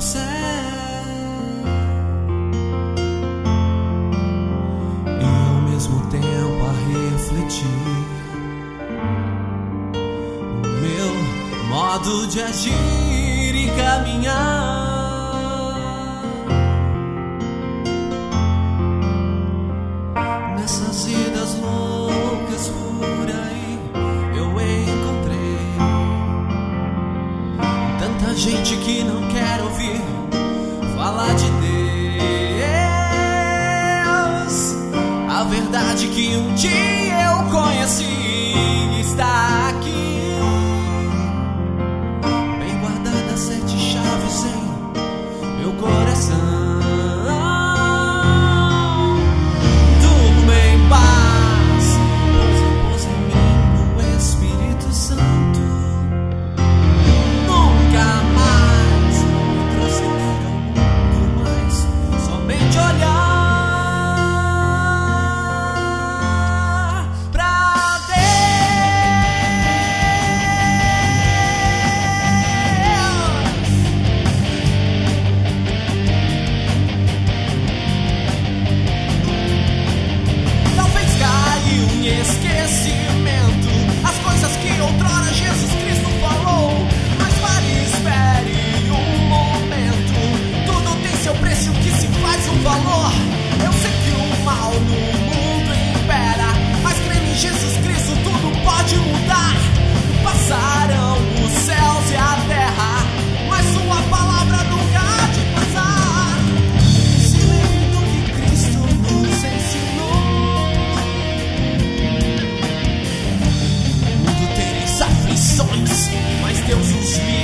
teu. E ao mesmo tempo a refletir o meu modo de agir e caminhar. Tanta gente que não quer ouvir falar de Deus. A verdade que um dia eu aqui. mas Deus os livra.